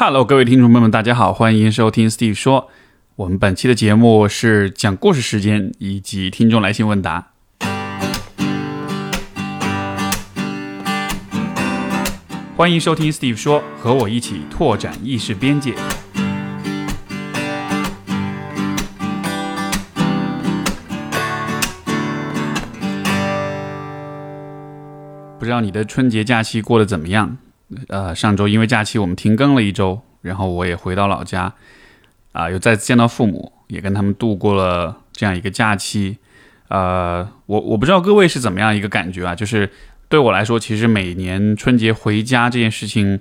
Hello，各位听众朋友们，大家好，欢迎收听 Steve 说。我们本期的节目是讲故事时间以及听众来信问答。欢迎收听 Steve 说，和我一起拓展意识边界。不知道你的春节假期过得怎么样？呃，上周因为假期我们停更了一周，然后我也回到老家，啊，又再次见到父母，也跟他们度过了这样一个假期。呃，我我不知道各位是怎么样一个感觉啊？就是对我来说，其实每年春节回家这件事情，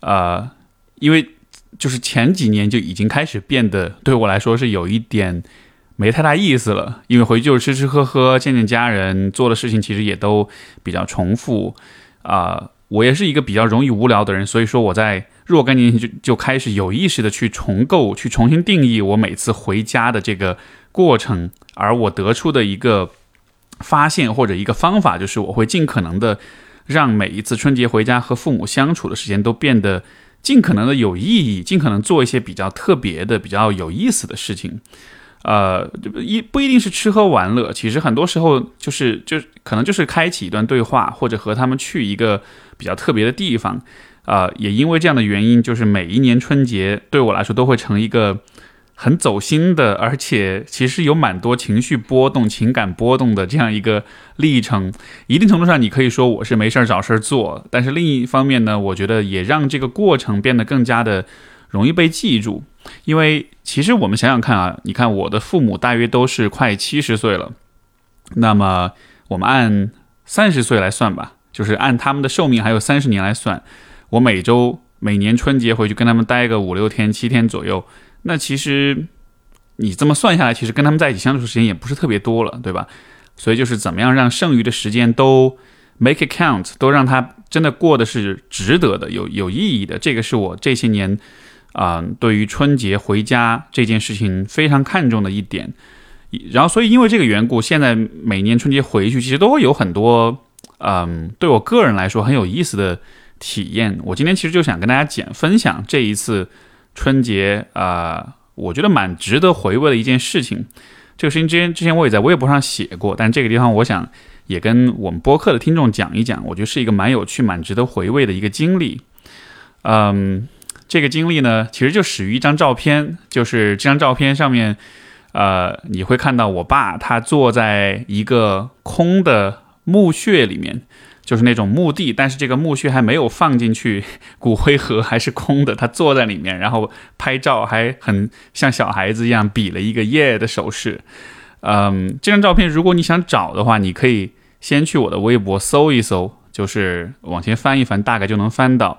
呃，因为就是前几年就已经开始变得对我来说是有一点没太大意思了，因为回去就是吃吃喝喝，见见家人，做的事情其实也都比较重复，啊。我也是一个比较容易无聊的人，所以说我在若干年前就就开始有意识的去重构、去重新定义我每次回家的这个过程。而我得出的一个发现或者一个方法，就是我会尽可能的让每一次春节回家和父母相处的时间都变得尽可能的有意义，尽可能做一些比较特别的、比较有意思的事情。呃，一不一定是吃喝玩乐，其实很多时候就是就可能就是开启一段对话，或者和他们去一个比较特别的地方。啊，也因为这样的原因，就是每一年春节对我来说都会成一个很走心的，而且其实有蛮多情绪波动、情感波动的这样一个历程。一定程度上，你可以说我是没事儿找事儿做，但是另一方面呢，我觉得也让这个过程变得更加的容易被记住。因为其实我们想想看啊，你看我的父母大约都是快七十岁了，那么我们按三十岁来算吧，就是按他们的寿命还有三十年来算，我每周每年春节回去跟他们待个五六天、七天左右，那其实你这么算下来，其实跟他们在一起相处时间也不是特别多了，对吧？所以就是怎么样让剩余的时间都 make it count，都让他真的过的是值得的、有有意义的，这个是我这些年。啊，对于春节回家这件事情非常看重的一点，然后所以因为这个缘故，现在每年春节回去其实都会有很多，嗯，对我个人来说很有意思的体验。我今天其实就想跟大家讲分享这一次春节啊，我觉得蛮值得回味的一件事情。这个事情之前之前我也在微博上写过，但这个地方我想也跟我们播客的听众讲一讲，我觉得是一个蛮有趣、蛮值得回味的一个经历。嗯。这个经历呢，其实就始于一张照片，就是这张照片上面，呃，你会看到我爸他坐在一个空的墓穴里面，就是那种墓地，但是这个墓穴还没有放进去 骨灰盒，还是空的。他坐在里面，然后拍照，还很像小孩子一样比了一个耶的手势。嗯，这张照片如果你想找的话，你可以先去我的微博搜一搜，就是往前翻一翻，大概就能翻到。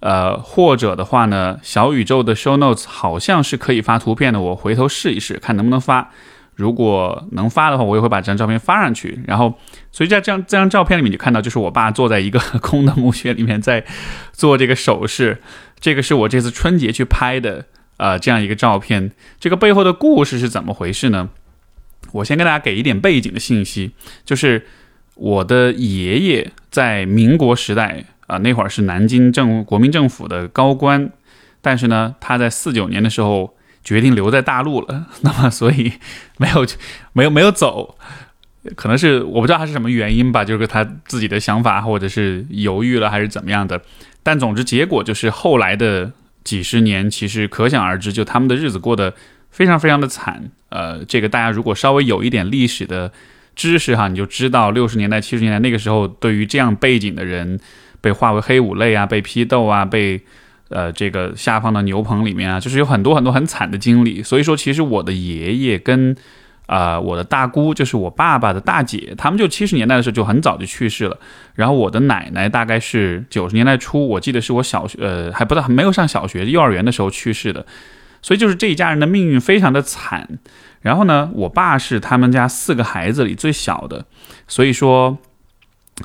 呃，或者的话呢，小宇宙的 show notes 好像是可以发图片的，我回头试一试，看能不能发。如果能发的话，我也会把这张照片发上去。然后，所以在这样这张照片里面，就看到就是我爸坐在一个 空的墓穴里面，在做这个手势。这个是我这次春节去拍的，呃，这样一个照片。这个背后的故事是怎么回事呢？我先跟大家给一点背景的信息，就是我的爷爷在民国时代。啊，那会儿是南京政国民政府的高官，但是呢，他在四九年的时候决定留在大陆了，那么所以没有没有没有走，可能是我不知道他是什么原因吧，就是他自己的想法，或者是犹豫了还是怎么样的，但总之结果就是后来的几十年，其实可想而知，就他们的日子过得非常非常的惨。呃，这个大家如果稍微有一点历史的知识哈，你就知道六十年代七十年代那个时候，对于这样背景的人。被划为黑五类啊，被批斗啊，被呃这个下放到牛棚里面啊，就是有很多很多很惨的经历。所以说，其实我的爷爷跟啊我的大姑，就是我爸爸的大姐，他们就七十年代的时候就很早就去世了。然后我的奶奶大概是九十年代初，我记得是我小学呃还不到没有上小学幼儿园的时候去世的。所以就是这一家人的命运非常的惨。然后呢，我爸是他们家四个孩子里最小的，所以说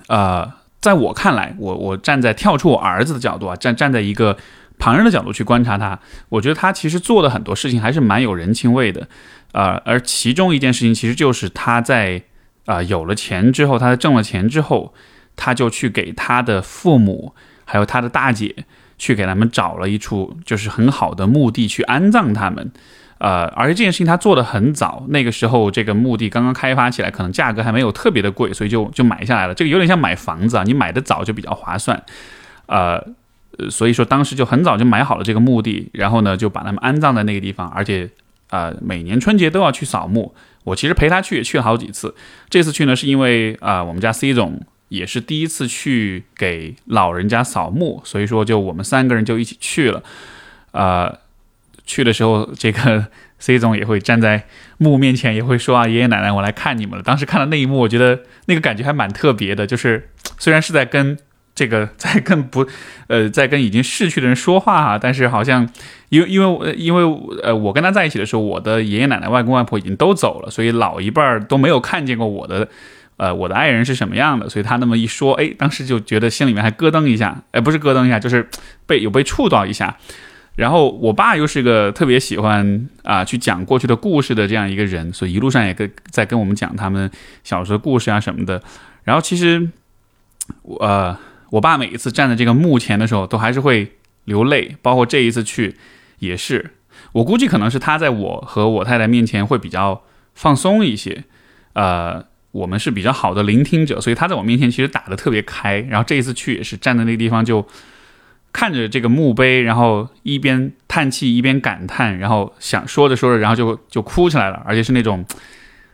呃。在我看来，我我站在跳出我儿子的角度啊，站站在一个旁人的角度去观察他，我觉得他其实做的很多事情还是蛮有人情味的，啊，而其中一件事情其实就是他在啊有了钱之后，他挣了钱之后，他就去给他的父母还有他的大姐去给他们找了一处就是很好的墓地去安葬他们。呃，而且这件事情他做的很早，那个时候这个墓地刚刚开发起来，可能价格还没有特别的贵，所以就就买下来了。这个有点像买房子啊，你买的早就比较划算。呃，所以说当时就很早就买好了这个墓地，然后呢就把他们安葬在那个地方，而且呃每年春节都要去扫墓。我其实陪他去也去了好几次，这次去呢是因为啊我们家 C 总也是第一次去给老人家扫墓，所以说就我们三个人就一起去了，呃。去的时候，这个 C 总也会站在墓面前，也会说啊，爷爷奶奶，我来看你们了。当时看到那一幕，我觉得那个感觉还蛮特别的，就是 虽然是在跟这个 在跟不呃在跟已经逝去的人说话哈，但是好像因为因为因为呃我跟他在一起的时候，我的爷爷奶奶、外公外婆已经都走了，所以老一辈儿都没有看见过我的呃我的爱人是什么样的，所以他那么一说，哎，当时就觉得心里面还咯噔一下，哎，不是咯噔一下，就是被有被触到一下。然后我爸又是个特别喜欢啊去讲过去的故事的这样一个人，所以一路上也跟在跟我们讲他们小时候故事啊什么的。然后其实，呃，我爸每一次站在这个墓前的时候，都还是会流泪，包括这一次去也是。我估计可能是他在我和我太太面前会比较放松一些，呃，我们是比较好的聆听者，所以他在我面前其实打的特别开。然后这一次去也是站在那个地方就。看着这个墓碑，然后一边叹气一边感叹，然后想说着说着，然后就就哭起来了，而且是那种，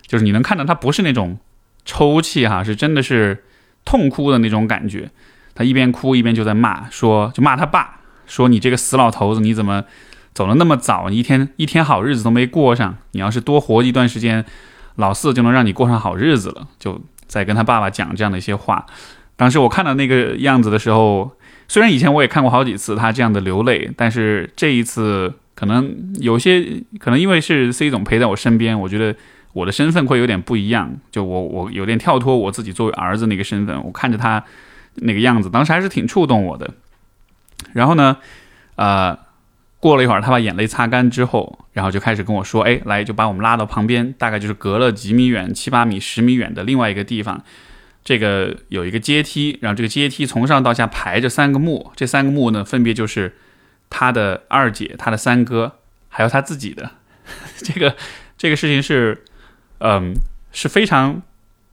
就是你能看到他不是那种抽泣哈，是真的是痛哭的那种感觉。他一边哭一边就在骂，说就骂他爸，说你这个死老头子，你怎么走的那么早？你一天一天好日子都没过上，你要是多活一段时间，老四就能让你过上好日子了。就在跟他爸爸讲这样的一些话。当时我看到那个样子的时候。虽然以前我也看过好几次他这样的流泪，但是这一次可能有些可能因为是 C 总陪在我身边，我觉得我的身份会有点不一样，就我我有点跳脱我自己作为儿子那个身份，我看着他那个样子，当时还是挺触动我的。然后呢，呃，过了一会儿，他把眼泪擦干之后，然后就开始跟我说：“哎，来，就把我们拉到旁边，大概就是隔了几米远、七八米、十米远的另外一个地方。”这个有一个阶梯，然后这个阶梯从上到下排着三个墓，这三个墓呢，分别就是他的二姐、他的三哥，还有他自己的。这个这个事情是，嗯，是非常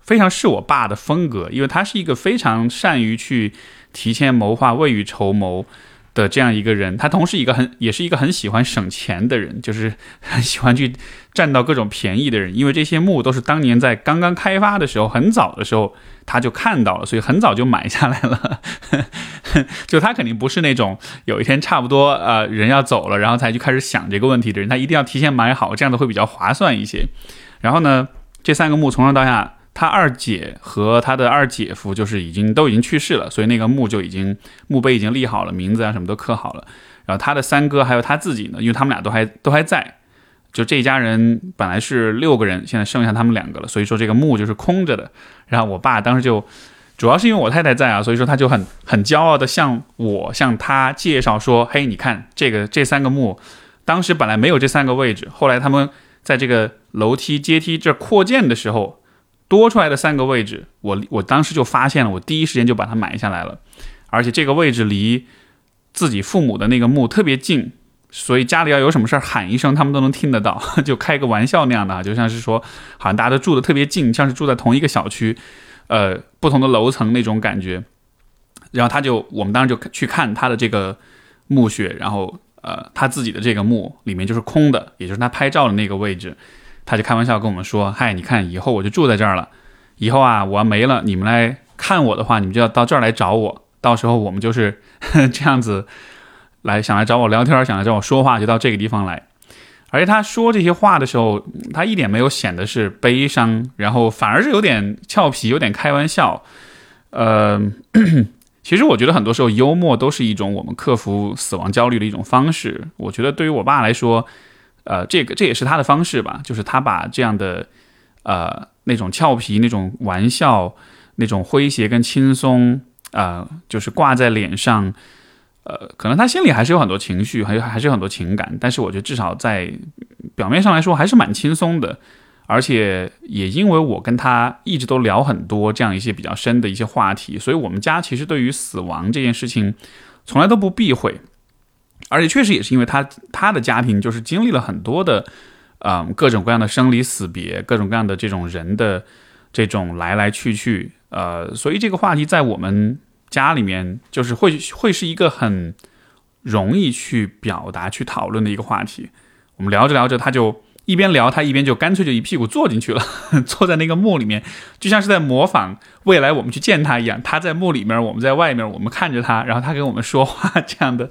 非常是我爸的风格，因为他是一个非常善于去提前谋划、未雨绸缪。的这样一个人，他同时一个很也是一个很喜欢省钱的人，就是很喜欢去占到各种便宜的人。因为这些墓都是当年在刚刚开发的时候，很早的时候他就看到了，所以很早就买下来了。就他肯定不是那种有一天差不多呃人要走了，然后才去开始想这个问题的人。他一定要提前买好，这样的会比较划算一些。然后呢，这三个墓从上到下。他二姐和他的二姐夫就是已经都已经去世了，所以那个墓就已经墓碑已经立好了，名字啊什么都刻好了。然后他的三哥还有他自己呢，因为他们俩都还都还在，就这一家人本来是六个人，现在剩下他们两个了，所以说这个墓就是空着的。然后我爸当时就主要是因为我太太在啊，所以说他就很很骄傲的向我向他介绍说：“嘿，你看这个这三个墓，当时本来没有这三个位置，后来他们在这个楼梯阶梯这扩建的时候。”多出来的三个位置，我我当时就发现了，我第一时间就把它买下来了，而且这个位置离自己父母的那个墓特别近，所以家里要有什么事儿喊一声，他们都能听得到，就开个玩笑那样的，就像是说，好像大家都住的特别近，像是住在同一个小区，呃，不同的楼层那种感觉。然后他就，我们当时就去看他的这个墓穴，然后呃，他自己的这个墓里面就是空的，也就是他拍照的那个位置。他就开玩笑跟我们说：“嗨，你看，以后我就住在这儿了。以后啊，我要没了，你们来看我的话，你们就要到这儿来找我。到时候我们就是 这样子来，想来找我聊天，想来找我说话，就到这个地方来。而且他说这些话的时候，他一点没有显得是悲伤，然后反而是有点俏皮，有点开玩笑。呃，其实我觉得很多时候幽默都是一种我们克服死亡焦虑的一种方式。我觉得对于我爸来说。”呃，这个这也是他的方式吧，就是他把这样的，呃，那种俏皮、那种玩笑、那种诙谐跟轻松，呃，就是挂在脸上，呃，可能他心里还是有很多情绪，还有还是有很多情感，但是我觉得至少在表面上来说还是蛮轻松的，而且也因为我跟他一直都聊很多这样一些比较深的一些话题，所以我们家其实对于死亡这件事情。从来都不避讳。而且确实也是因为他他的家庭就是经历了很多的，嗯，各种各样的生离死别，各种各样的这种人的这种来来去去，呃，所以这个话题在我们家里面就是会会是一个很容易去表达、去讨论的一个话题。我们聊着聊着，他就一边聊，他一边就干脆就一屁股坐进去了，坐在那个墓里面，就像是在模仿未来我们去见他一样。他在墓里面，我们在外面，我们看着他，然后他跟我们说话这样的。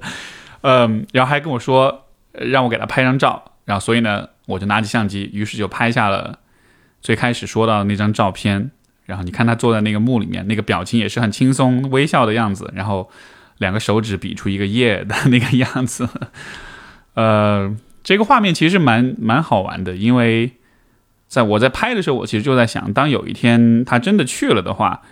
嗯，然后还跟我说让我给他拍张照，然后所以呢，我就拿起相机，于是就拍下了最开始说到的那张照片。然后你看他坐在那个墓里面，那个表情也是很轻松微笑的样子，然后两个手指比出一个耶的那个样子。呃，这个画面其实蛮蛮好玩的，因为在我在拍的时候，我其实就在想，当有一天他真的去了的话。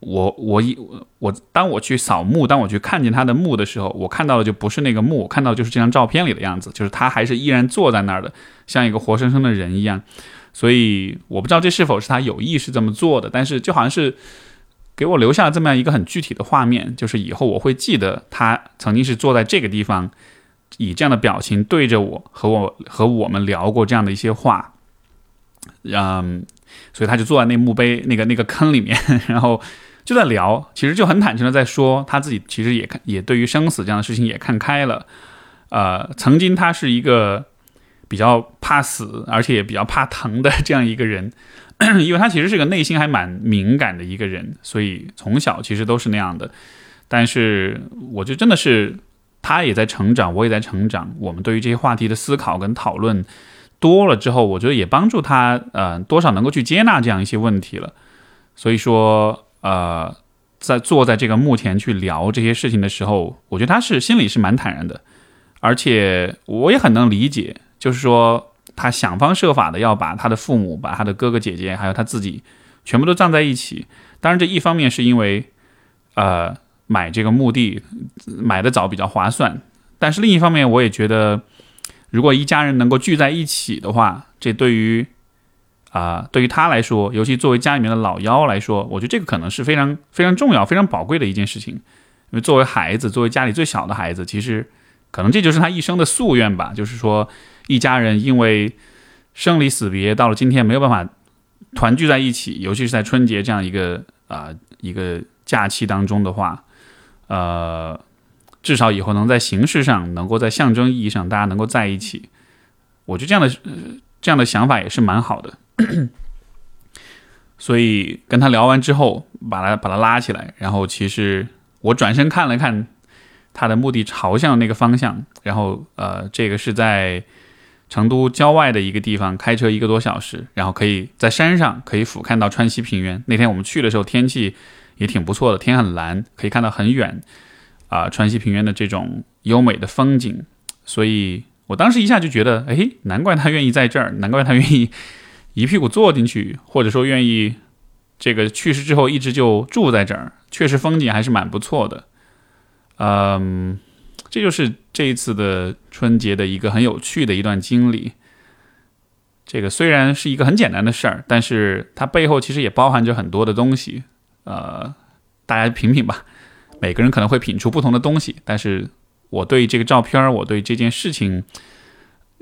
我我一我当我去扫墓，当我去看见他的墓的时候，我看到的就不是那个墓，看到就是这张照片里的样子，就是他还是依然坐在那儿的，像一个活生生的人一样。所以我不知道这是否是他有意识这么做的，但是就好像是给我留下了这么样一个很具体的画面，就是以后我会记得他曾经是坐在这个地方，以这样的表情对着我和我和我们聊过这样的一些话。嗯，所以他就坐在那墓碑那个那个坑里面，然后。就在聊，其实就很坦诚的在说，他自己其实也看，也对于生死这样的事情也看开了。呃，曾经他是一个比较怕死，而且也比较怕疼的这样一个人，因为他其实是个内心还蛮敏感的一个人，所以从小其实都是那样的。但是，我觉得真的是他也在成长，我也在成长。我们对于这些话题的思考跟讨论多了之后，我觉得也帮助他，呃，多少能够去接纳这样一些问题了。所以说。呃，在坐在这个墓前去聊这些事情的时候，我觉得他是心里是蛮坦然的，而且我也很能理解，就是说他想方设法的要把他的父母、把他的哥哥姐姐，还有他自己全部都葬在一起。当然，这一方面是因为呃买这个墓地买的早比较划算，但是另一方面我也觉得，如果一家人能够聚在一起的话，这对于。啊，对于他来说，尤其作为家里面的老幺来说，我觉得这个可能是非常非常重要、非常宝贵的一件事情。因为作为孩子，作为家里最小的孩子，其实可能这就是他一生的夙愿吧。就是说，一家人因为生离死别，到了今天没有办法团聚在一起，尤其是在春节这样一个啊一个假期当中的话，呃，至少以后能在形式上，能够在象征意义上，大家能够在一起。我觉得这样的这样的想法也是蛮好的。所以跟他聊完之后，把他把他拉起来，然后其实我转身看了看他的墓地朝向那个方向，然后呃，这个是在成都郊外的一个地方，开车一个多小时，然后可以在山上可以俯瞰到川西平原。那天我们去的时候天气也挺不错的，天很蓝，可以看到很远啊川西平原的这种优美的风景。所以我当时一下就觉得，哎，难怪他愿意在这儿，难怪他愿意。一屁股坐进去，或者说愿意这个去世之后一直就住在这儿，确实风景还是蛮不错的。嗯，这就是这一次的春节的一个很有趣的一段经历。这个虽然是一个很简单的事儿，但是它背后其实也包含着很多的东西。呃，大家品品吧，每个人可能会品出不同的东西，但是我对这个照片，我对这件事情。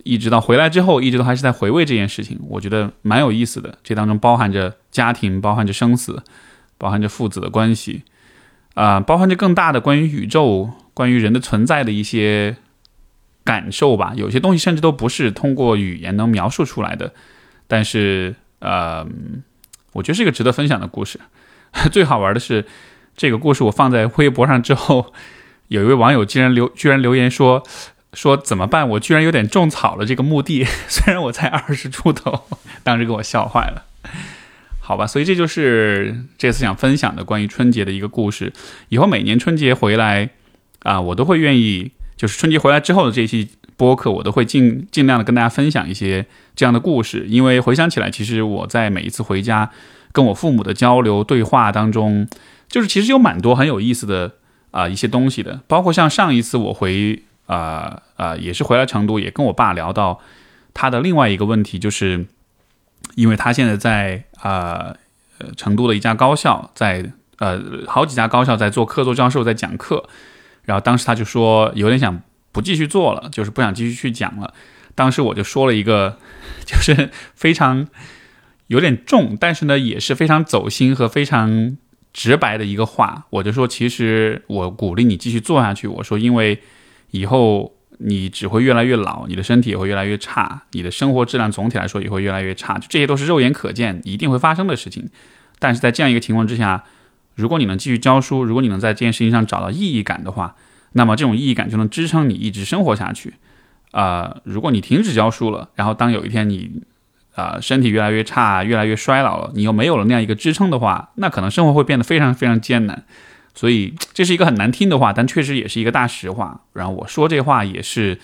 一直到回来之后，一直都还是在回味这件事情，我觉得蛮有意思的。这当中包含着家庭，包含着生死，包含着父子的关系，啊，包含着更大的关于宇宙、关于人的存在的一些感受吧。有些东西甚至都不是通过语言能描述出来的。但是，呃，我觉得是一个值得分享的故事。最好玩的是，这个故事我放在微博上之后，有一位网友竟然留居然留言说。说怎么办？我居然有点种草了这个墓地，虽然我才二十出头，当时给我笑坏了。好吧，所以这就是这次想分享的关于春节的一个故事。以后每年春节回来啊，我都会愿意，就是春节回来之后的这期播客，我都会尽尽量的跟大家分享一些这样的故事。因为回想起来，其实我在每一次回家跟我父母的交流对话当中，就是其实有蛮多很有意思的啊一些东西的，包括像上一次我回。啊啊，也是回来成都，也跟我爸聊到他的另外一个问题，就是因为他现在在啊成都的一家高校，在呃好几家高校在做客座教授，在讲课。然后当时他就说有点想不继续做了，就是不想继续去讲了。当时我就说了一个，就是非常有点重，但是呢也是非常走心和非常直白的一个话。我就说，其实我鼓励你继续做下去。我说，因为以后你只会越来越老，你的身体也会越来越差，你的生活质量总体来说也会越来越差。就这些都是肉眼可见、一定会发生的事情。但是在这样一个情况之下，如果你能继续教书，如果你能在这件事情上找到意义感的话，那么这种意义感就能支撑你一直生活下去。啊，如果你停止教书了，然后当有一天你啊身体越来越差、越来越衰老了，你又没有了那样一个支撑的话，那可能生活会变得非常非常艰难。所以这是一个很难听的话，但确实也是一个大实话。然后我说这话也是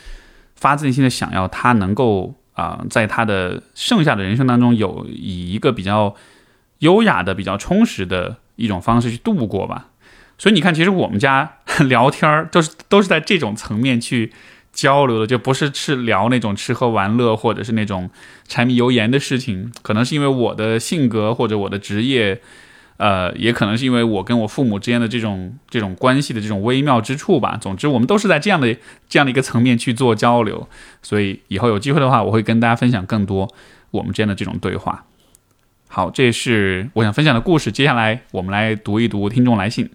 发自内心的想要他能够啊，在他的剩下的人生当中有以一个比较。优雅的、比较充实的一种方式去度过吧。所以你看，其实我们家 聊天儿都是都是在这种层面去交流的，就不是去聊那种吃喝玩乐或者是那种柴米油盐的事情。可能是因为我的性格或者我的职业，呃，也可能是因为我跟我父母之间的这种这种关系的这种微妙之处吧。总之，我们都是在这样的这样的一个层面去做交流。所以以后有机会的话，我会跟大家分享更多我们之间的这种对话。好，这是我想分享的故事。接下来我们来读一读听众来信。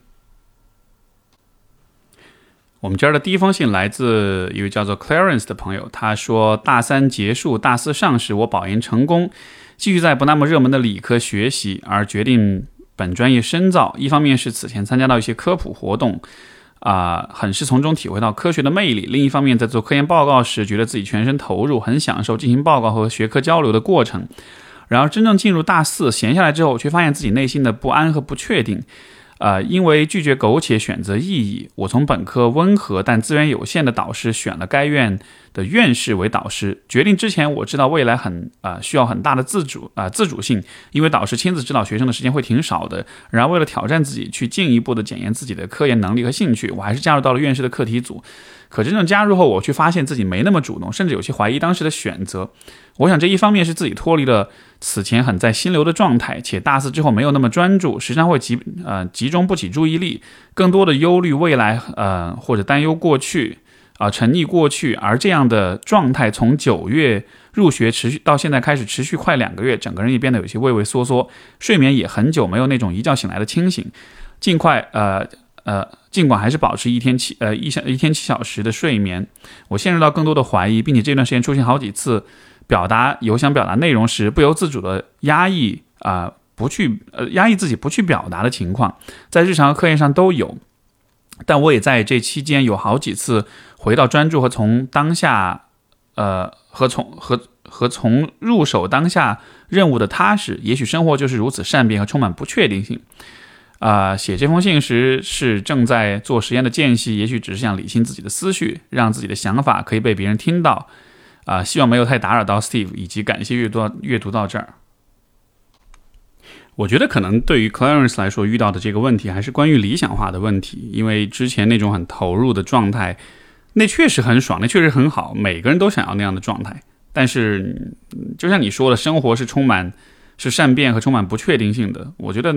我们今儿的第一封信来自一位叫做 Clarence 的朋友，他说：大三结束，大四上时，我保研成功，继续在不那么热门的理科学习，而决定本专业深造。一方面是此前参加到一些科普活动，啊，很是从中体会到科学的魅力；另一方面，在做科研报告时，觉得自己全身投入，很享受进行报告和学科交流的过程。然而，真正进入大四，闲下来之后，却发现自己内心的不安和不确定。呃，因为拒绝苟且，选择意义，我从本科温和但资源有限的导师选了该院的院士为导师。决定之前，我知道未来很啊需要很大的自主啊自主性，因为导师亲自指导学生的时间会挺少的。然而，为了挑战自己，去进一步的检验自己的科研能力和兴趣，我还是加入到了院士的课题组。可真正加入后，我却发现自己没那么主动，甚至有些怀疑当时的选择。我想这一方面是自己脱离了此前很在心流的状态，且大四之后没有那么专注，时常会集呃集中不起注意力，更多的忧虑未来呃或者担忧过去啊沉溺过去。而这样的状态从九月入学持续到现在开始持续快两个月，整个人也变得有些畏畏缩缩，睡眠也很久没有那种一觉醒来的清醒。尽快呃。呃，尽管还是保持一天七呃一小一天七小时的睡眠，我陷入到更多的怀疑，并且这段时间出现好几次表达有想表达内容时不由自主的压抑啊，不去呃压抑自己不去表达的情况，在日常和科研上都有。但我也在这期间有好几次回到专注和从当下呃和从和和从入手当下任务的踏实。也许生活就是如此善变和充满不确定性。啊，写这封信时是正在做实验的间隙，也许只是想理清自己的思绪，让自己的想法可以被别人听到。啊，希望没有太打扰到 Steve，以及感谢阅读阅读到这儿。我觉得可能对于 Clarence 来说，遇到的这个问题还是关于理想化的问题，因为之前那种很投入的状态，那确实很爽，那确实很好，每个人都想要那样的状态。但是，就像你说的，生活是充满。是善变和充满不确定性的。我觉得，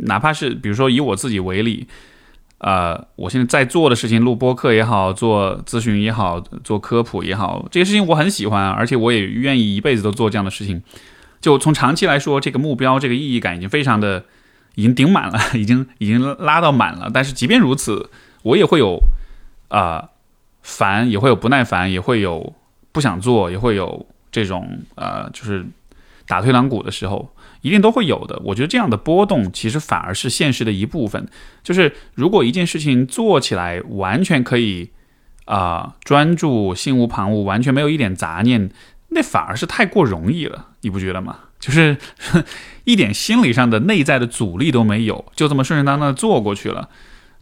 哪怕是比如说以我自己为例，呃，我现在在做的事情，录播课也好，做咨询也好，做科普也好，这些事情我很喜欢，而且我也愿意一辈子都做这样的事情。就从长期来说，这个目标、这个意义感已经非常的，已经顶满了，已经已经拉到满了。但是即便如此，我也会有啊烦，也会有不耐烦，也会有不想做，也会有这种呃，就是。打退堂鼓的时候，一定都会有的。我觉得这样的波动其实反而是现实的一部分。就是如果一件事情做起来完全可以啊专注、心无旁骛、完全没有一点杂念，那反而是太过容易了，你不觉得吗？就是 一点心理上的内在的阻力都没有，就这么顺顺当当的做过去了。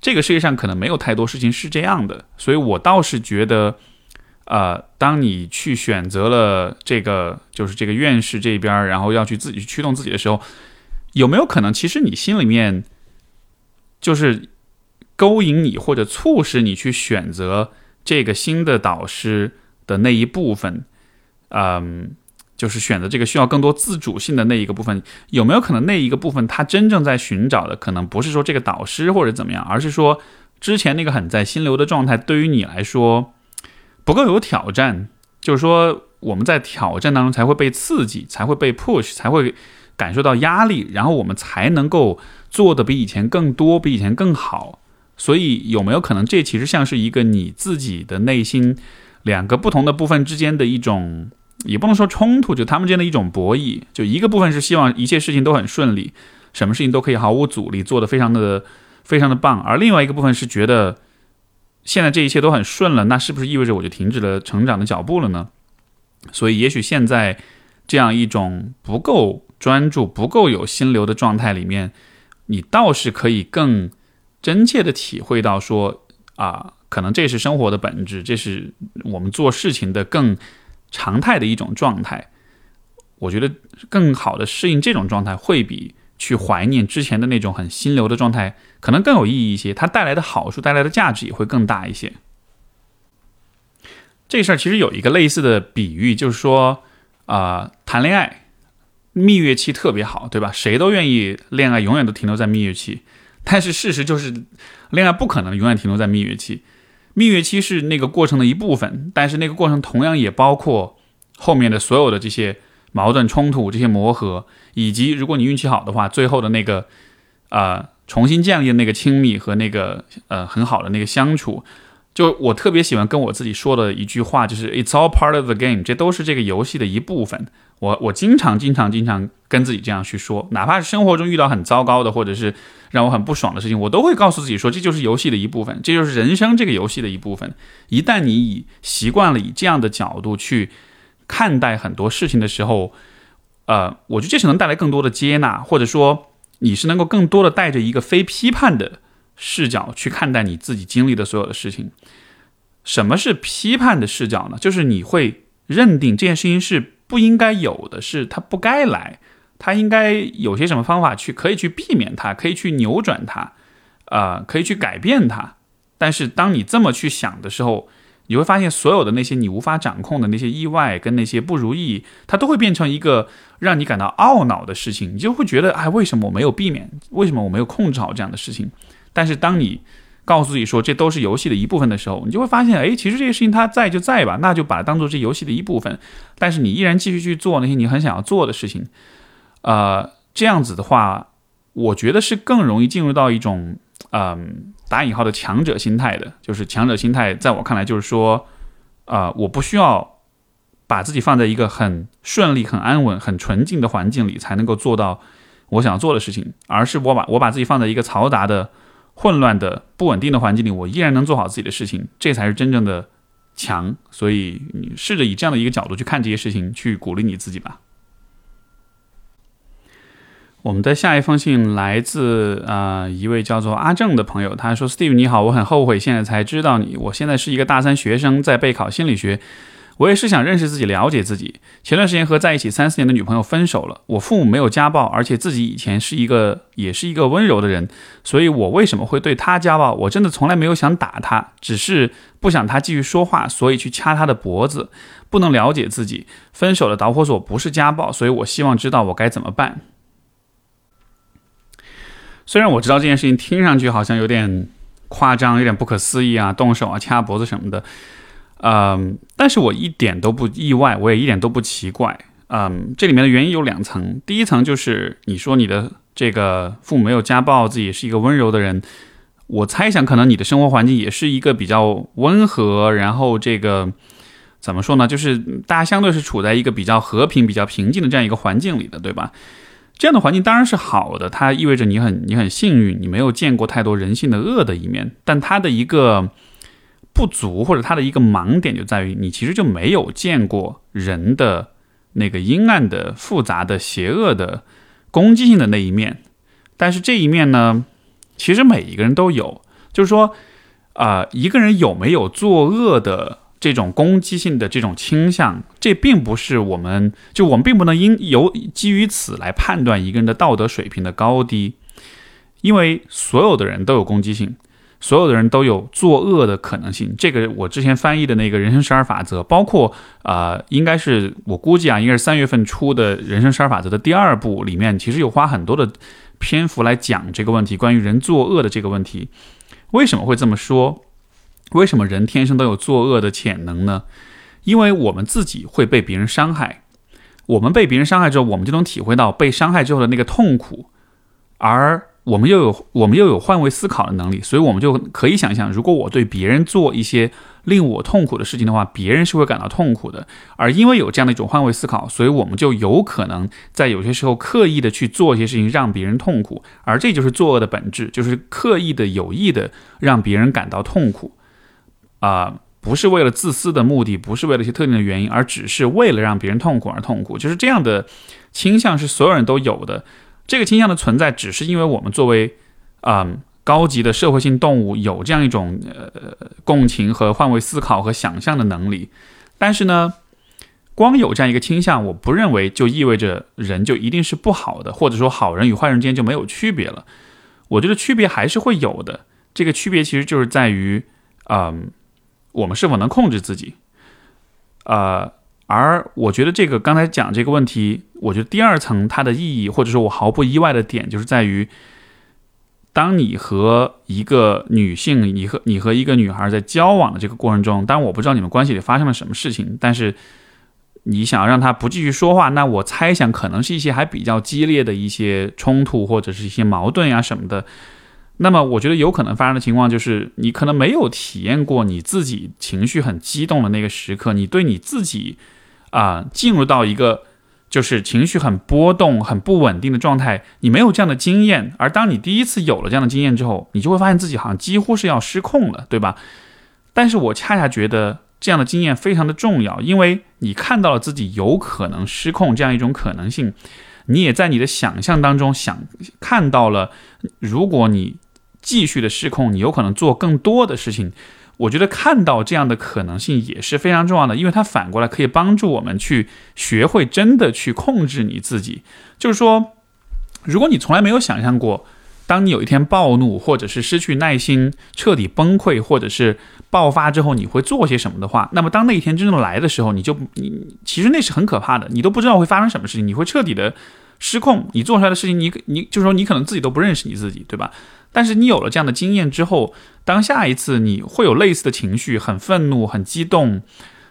这个世界上可能没有太多事情是这样的，所以我倒是觉得。呃，当你去选择了这个，就是这个院士这边，然后要去自己去驱动自己的时候，有没有可能，其实你心里面就是勾引你或者促使你去选择这个新的导师的那一部分，嗯，就是选择这个需要更多自主性的那一个部分，有没有可能那一个部分他真正在寻找的，可能不是说这个导师或者怎么样，而是说之前那个很在心流的状态对于你来说不够有挑战，就是说我们在挑战当中才会被刺激，才会被 push，才会感受到压力，然后我们才能够做的比以前更多，比以前更好。所以有没有可能这其实像是一个你自己的内心两个不同的部分之间的一种，也不能说冲突，就他们之间的一种博弈。就一个部分是希望一切事情都很顺利，什么事情都可以毫无阻力，做得非常的。非常的棒，而另外一个部分是觉得，现在这一切都很顺了，那是不是意味着我就停止了成长的脚步了呢？所以，也许现在这样一种不够专注、不够有心流的状态里面，你倒是可以更真切的体会到，说啊，可能这是生活的本质，这是我们做事情的更常态的一种状态。我觉得更好的适应这种状态，会比。去怀念之前的那种很心流的状态，可能更有意义一些。它带来的好处、带来的价值也会更大一些。这事儿其实有一个类似的比喻，就是说，啊，谈恋爱蜜月期特别好，对吧？谁都愿意恋爱永远都停留在蜜月期。但是事实就是，恋爱不可能永远停留在蜜月期。蜜月期是那个过程的一部分，但是那个过程同样也包括后面的所有的这些。矛盾冲突这些磨合，以及如果你运气好的话，最后的那个，呃，重新建立的那个亲密和那个呃很好的那个相处，就我特别喜欢跟我自己说的一句话，就是 "It's all part of the game"，这都是这个游戏的一部分。我我经常经常经常跟自己这样去说，哪怕是生活中遇到很糟糕的或者是让我很不爽的事情，我都会告诉自己说，这就是游戏的一部分，这就是人生这个游戏的一部分。一旦你以习惯了以这样的角度去。看待很多事情的时候，呃，我觉得这是能带来更多的接纳，或者说你是能够更多的带着一个非批判的视角去看待你自己经历的所有的事情。什么是批判的视角呢？就是你会认定这件事情是不应该有的，是它不该来，它应该有些什么方法去可以去避免它，可以去扭转它，呃，可以去改变它。但是当你这么去想的时候，你会发现，所有的那些你无法掌控的那些意外跟那些不如意，它都会变成一个让你感到懊恼的事情。你就会觉得，哎，为什么我没有避免？为什么我没有控制好这样的事情？但是当你告诉自己说这都是游戏的一部分的时候，你就会发现，哎，其实这些事情它在就在吧，那就把它当做这游戏的一部分。但是你依然继续去做那些你很想要做的事情。呃，这样子的话，我觉得是更容易进入到一种，嗯。打引号的强者心态的，就是强者心态，在我看来就是说，啊，我不需要把自己放在一个很顺利、很安稳、很纯净的环境里才能够做到我想要做的事情，而是我把我把自己放在一个嘈杂的、混乱的、不稳定的环境里，我依然能做好自己的事情，这才是真正的强。所以，你试着以这样的一个角度去看这些事情，去鼓励你自己吧。我们的下一封信来自啊一位叫做阿正的朋友，他说：“Steve 你好，我很后悔现在才知道你。我现在是一个大三学生，在备考心理学。我也是想认识自己，了解自己。前段时间和在一起三四年的女朋友分手了。我父母没有家暴，而且自己以前是一个也是一个温柔的人，所以我为什么会对他家暴？我真的从来没有想打他，只是不想他继续说话，所以去掐他的脖子。不能了解自己，分手的导火索不是家暴，所以我希望知道我该怎么办。”虽然我知道这件事情听上去好像有点夸张，有点不可思议啊，动手啊，掐脖子什么的，嗯，但是我一点都不意外，我也一点都不奇怪，嗯，这里面的原因有两层，第一层就是你说你的这个父母没有家暴，自己是一个温柔的人，我猜想可能你的生活环境也是一个比较温和，然后这个怎么说呢，就是大家相对是处在一个比较和平、比较平静的这样一个环境里的，对吧？这样的环境当然是好的，它意味着你很你很幸运，你没有见过太多人性的恶的一面。但它的一个不足或者它的一个盲点就在于，你其实就没有见过人的那个阴暗的、复杂的、邪恶的、攻击性的那一面。但是这一面呢，其实每一个人都有。就是说，啊，一个人有没有作恶的？这种攻击性的这种倾向，这并不是我们就我们并不能因由基于此来判断一个人的道德水平的高低，因为所有的人都有攻击性，所有的人都有作恶的可能性。这个我之前翻译的那个人生十二法则，包括啊，应该是我估计啊，应该是三月份出的人生十二法则的第二部里面，其实有花很多的篇幅来讲这个问题，关于人作恶的这个问题。为什么会这么说？为什么人天生都有作恶的潜能呢？因为我们自己会被别人伤害，我们被别人伤害之后，我们就能体会到被伤害之后的那个痛苦，而。我们又有我们又有换位思考的能力，所以我们就可以想象，如果我对别人做一些令我痛苦的事情的话，别人是会感到痛苦的。而因为有这样的一种换位思考，所以我们就有可能在有些时候刻意的去做一些事情让别人痛苦，而这就是作恶的本质，就是刻意的有意的让别人感到痛苦，啊，不是为了自私的目的，不是为了一些特定的原因，而只是为了让别人痛苦而痛苦，就是这样的倾向是所有人都有的。这个倾向的存在，只是因为我们作为，嗯，高级的社会性动物，有这样一种呃共情和换位思考和想象的能力。但是呢，光有这样一个倾向，我不认为就意味着人就一定是不好的，或者说好人与坏人之间就没有区别了。我觉得区别还是会有的。这个区别其实就是在于，嗯，我们是否能控制自己，呃。而我觉得这个刚才讲这个问题，我觉得第二层它的意义，或者说我毫不意外的点，就是在于，当你和一个女性，你和你和一个女孩在交往的这个过程中，当然我不知道你们关系里发生了什么事情，但是你想要让她不继续说话，那我猜想可能是一些还比较激烈的一些冲突或者是一些矛盾呀什么的。那么我觉得有可能发生的情况就是，你可能没有体验过你自己情绪很激动的那个时刻，你对你自己。啊，进入到一个就是情绪很波动、很不稳定的状态，你没有这样的经验。而当你第一次有了这样的经验之后，你就会发现自己好像几乎是要失控了，对吧？但是我恰恰觉得这样的经验非常的重要，因为你看到了自己有可能失控这样一种可能性，你也在你的想象当中想看到了，如果你继续的失控，你有可能做更多的事情。我觉得看到这样的可能性也是非常重要的，因为它反过来可以帮助我们去学会真的去控制你自己。就是说，如果你从来没有想象过，当你有一天暴怒，或者是失去耐心、彻底崩溃，或者是爆发之后，你会做些什么的话，那么当那一天真正来的时候，你就你其实那是很可怕的，你都不知道会发生什么事情，你会彻底的失控，你做出来的事情，你你就是说你可能自己都不认识你自己，对吧？但是你有了这样的经验之后，当下一次你会有类似的情绪，很愤怒、很激动，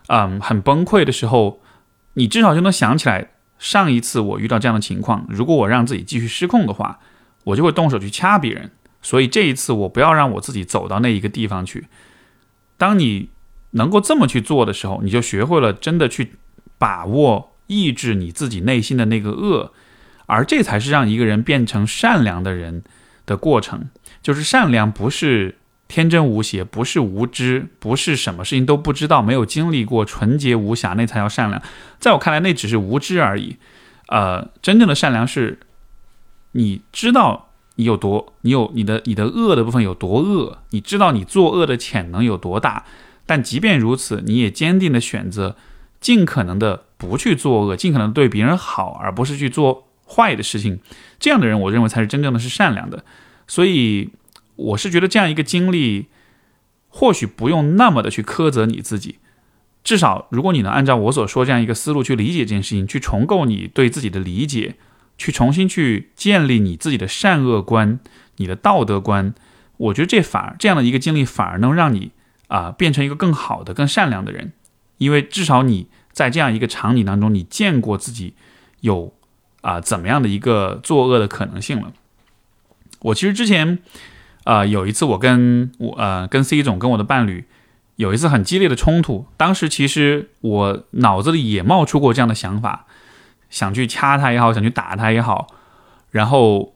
嗯，很崩溃的时候，你至少就能想起来，上一次我遇到这样的情况，如果我让自己继续失控的话，我就会动手去掐别人。所以这一次我不要让我自己走到那一个地方去。当你能够这么去做的时候，你就学会了真的去把握、抑制你自己内心的那个恶，而这才是让一个人变成善良的人。的过程就是善良，不是天真无邪，不是无知，不是什么事情都不知道、没有经历过、纯洁无瑕，那才叫善良。在我看来，那只是无知而已。呃，真正的善良是，你知道你有多，你有你的你的恶的部分有多恶，你知道你作恶的潜能有多大，但即便如此，你也坚定的选择尽可能的不去作恶，尽可能对别人好，而不是去做。坏的事情，这样的人，我认为才是真正的是善良的。所以，我是觉得这样一个经历，或许不用那么的去苛责你自己。至少，如果你能按照我所说这样一个思路去理解这件事情，去重构你对自己的理解，去重新去建立你自己的善恶观、你的道德观，我觉得这反而这样的一个经历反而能让你啊变成一个更好的、更善良的人。因为至少你在这样一个场景当中，你见过自己有。啊，怎么样的一个作恶的可能性了？我其实之前，啊，有一次我跟我呃跟 C 总跟我的伴侣有一次很激烈的冲突，当时其实我脑子里也冒出过这样的想法，想去掐他也好，想去打他也好。然后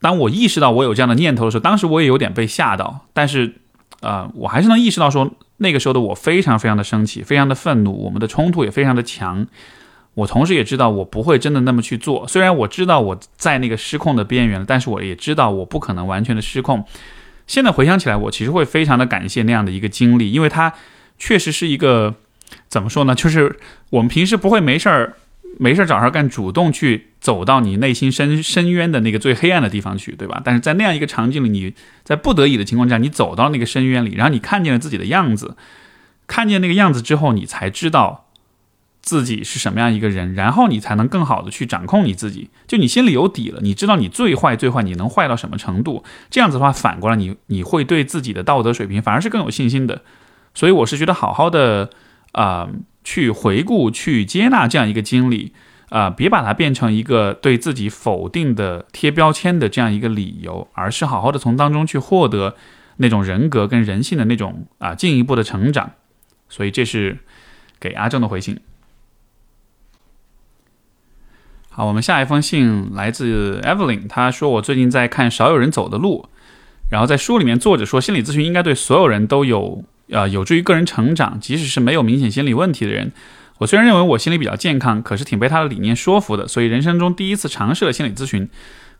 当我意识到我有这样的念头的时候，当时我也有点被吓到，但是呃，我还是能意识到说那个时候的我非常非常的生气，非常的愤怒，我们的冲突也非常的强。我同时也知道，我不会真的那么去做。虽然我知道我在那个失控的边缘了，但是我也知道我不可能完全的失控。现在回想起来，我其实会非常的感谢那样的一个经历，因为它确实是一个怎么说呢？就是我们平时不会没事儿没事儿找事儿干，主动去走到你内心深深渊的那个最黑暗的地方去，对吧？但是在那样一个场景里，你在不得已的情况下，你走到那个深渊里，然后你看见了自己的样子，看见那个样子之后，你才知道。自己是什么样一个人，然后你才能更好的去掌控你自己。就你心里有底了，你知道你最坏最坏，你能坏到什么程度？这样子的话，反过来你你会对自己的道德水平反而是更有信心的。所以我是觉得好好的啊，去回顾、去接纳这样一个经历啊，别把它变成一个对自己否定的贴标签的这样一个理由，而是好好的从当中去获得那种人格跟人性的那种啊进一步的成长。所以这是给阿正的回信。好，我们下一封信来自 Evelyn，她说我最近在看《少有人走的路》，然后在书里面作者说心理咨询应该对所有人都有呃有助于个人成长，即使是没有明显心理问题的人。我虽然认为我心理比较健康，可是挺被他的理念说服的，所以人生中第一次尝试了心理咨询。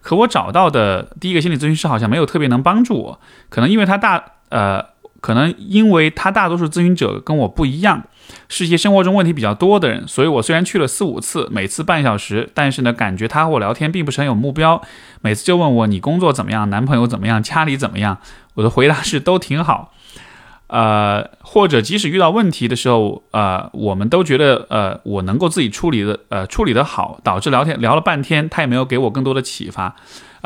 可我找到的第一个心理咨询师好像没有特别能帮助我，可能因为他大呃。可能因为他大多数咨询者跟我不一样，是一些生活中问题比较多的人，所以我虽然去了四五次，每次半小时，但是呢，感觉他和我聊天并不是很有目标，每次就问我你工作怎么样，男朋友怎么样，家里怎么样，我的回答是都挺好，呃，或者即使遇到问题的时候，呃，我们都觉得呃我能够自己处理的，呃处理的好，导致聊天聊了半天，他也没有给我更多的启发。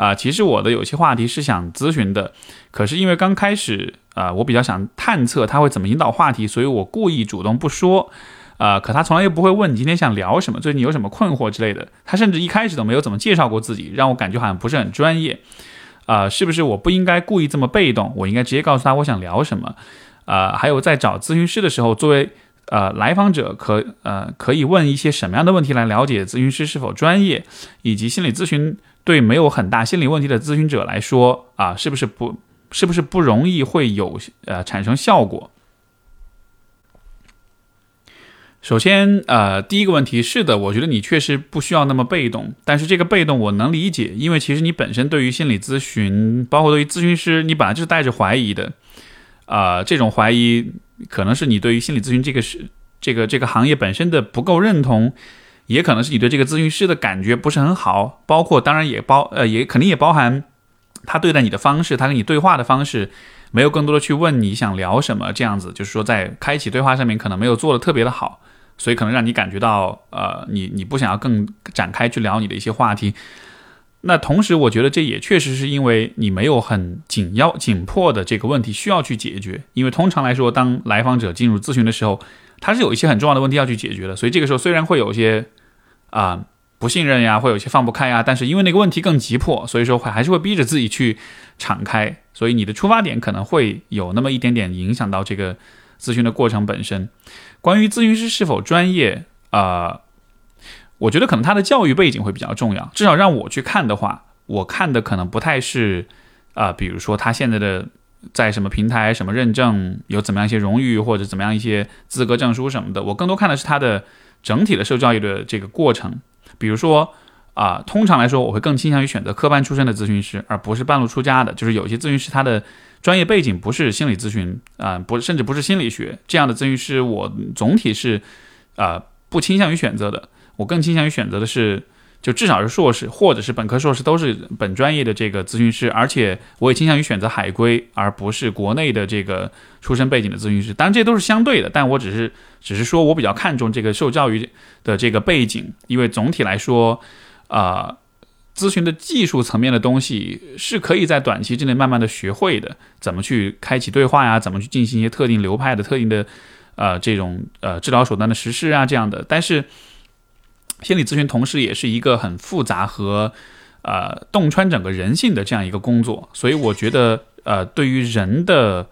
啊，其实我的有些话题是想咨询的，可是因为刚开始啊，我比较想探测他会怎么引导话题，所以我故意主动不说。啊，可他从来又不会问你今天想聊什么，最近有什么困惑之类的。他甚至一开始都没有怎么介绍过自己，让我感觉好像不是很专业。啊，是不是我不应该故意这么被动？我应该直接告诉他我想聊什么？啊，还有在找咨询师的时候，作为呃来访者，可呃可以问一些什么样的问题来了解咨询师是否专业，以及心理咨询。对没有很大心理问题的咨询者来说啊，是不是不，是不是不容易会有呃产生效果？首先，呃，第一个问题是的，我觉得你确实不需要那么被动，但是这个被动我能理解，因为其实你本身对于心理咨询，包括对于咨询师，你本来就是带着怀疑的，啊，这种怀疑可能是你对于心理咨询这个是这个这个行业本身的不够认同。也可能是你对这个咨询师的感觉不是很好，包括当然也包呃也肯定也包含他对待你的方式，他跟你对话的方式没有更多的去问你想聊什么这样子，就是说在开启对话上面可能没有做的特别的好，所以可能让你感觉到呃你你不想要更展开去聊你的一些话题。那同时我觉得这也确实是因为你没有很紧要紧迫的这个问题需要去解决，因为通常来说当来访者进入咨询的时候，他是有一些很重要的问题要去解决的，所以这个时候虽然会有一些。啊，不信任呀，会有些放不开呀，但是因为那个问题更急迫，所以说会还是会逼着自己去敞开，所以你的出发点可能会有那么一点点影响到这个咨询的过程本身。关于咨询师是否专业啊，我觉得可能他的教育背景会比较重要。至少让我去看的话，我看的可能不太是啊，比如说他现在的在什么平台、什么认证、有怎么样一些荣誉或者怎么样一些资格证书什么的，我更多看的是他的。整体的受教育的这个过程，比如说啊，通常来说，我会更倾向于选择科班出身的咨询师，而不是半路出家的。就是有些咨询师他的专业背景不是心理咨询啊，不甚至不是心理学这样的咨询师，我总体是啊不倾向于选择的。我更倾向于选择的是。就至少是硕士或者是本科硕士都是本专业的这个咨询师，而且我也倾向于选择海归，而不是国内的这个出身背景的咨询师。当然这都是相对的，但我只是只是说我比较看重这个受教育的这个背景，因为总体来说，啊，咨询的技术层面的东西是可以在短期之内慢慢的学会的，怎么去开启对话呀，怎么去进行一些特定流派的特定的呃这种呃治疗手段的实施啊这样的，但是。心理咨询同时也是一个很复杂和，呃，洞穿整个人性的这样一个工作，所以我觉得，呃，对于人的，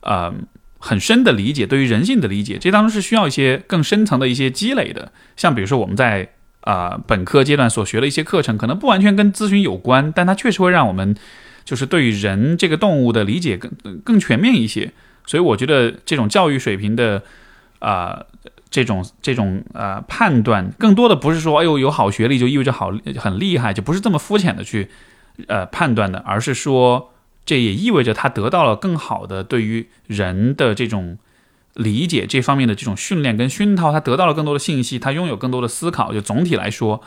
呃，很深的理解，对于人性的理解，这当中是需要一些更深层的一些积累的。像比如说我们在啊本科阶段所学的一些课程，可能不完全跟咨询有关，但它确实会让我们就是对于人这个动物的理解更更全面一些。所以我觉得这种教育水平的，啊。这种这种呃判断，更多的不是说，哎呦有好学历就意味着好很厉害，就不是这么肤浅的去呃判断的，而是说这也意味着他得到了更好的对于人的这种理解这方面的这种训练跟熏陶，他得到了更多的信息，他拥有更多的思考。就总体来说，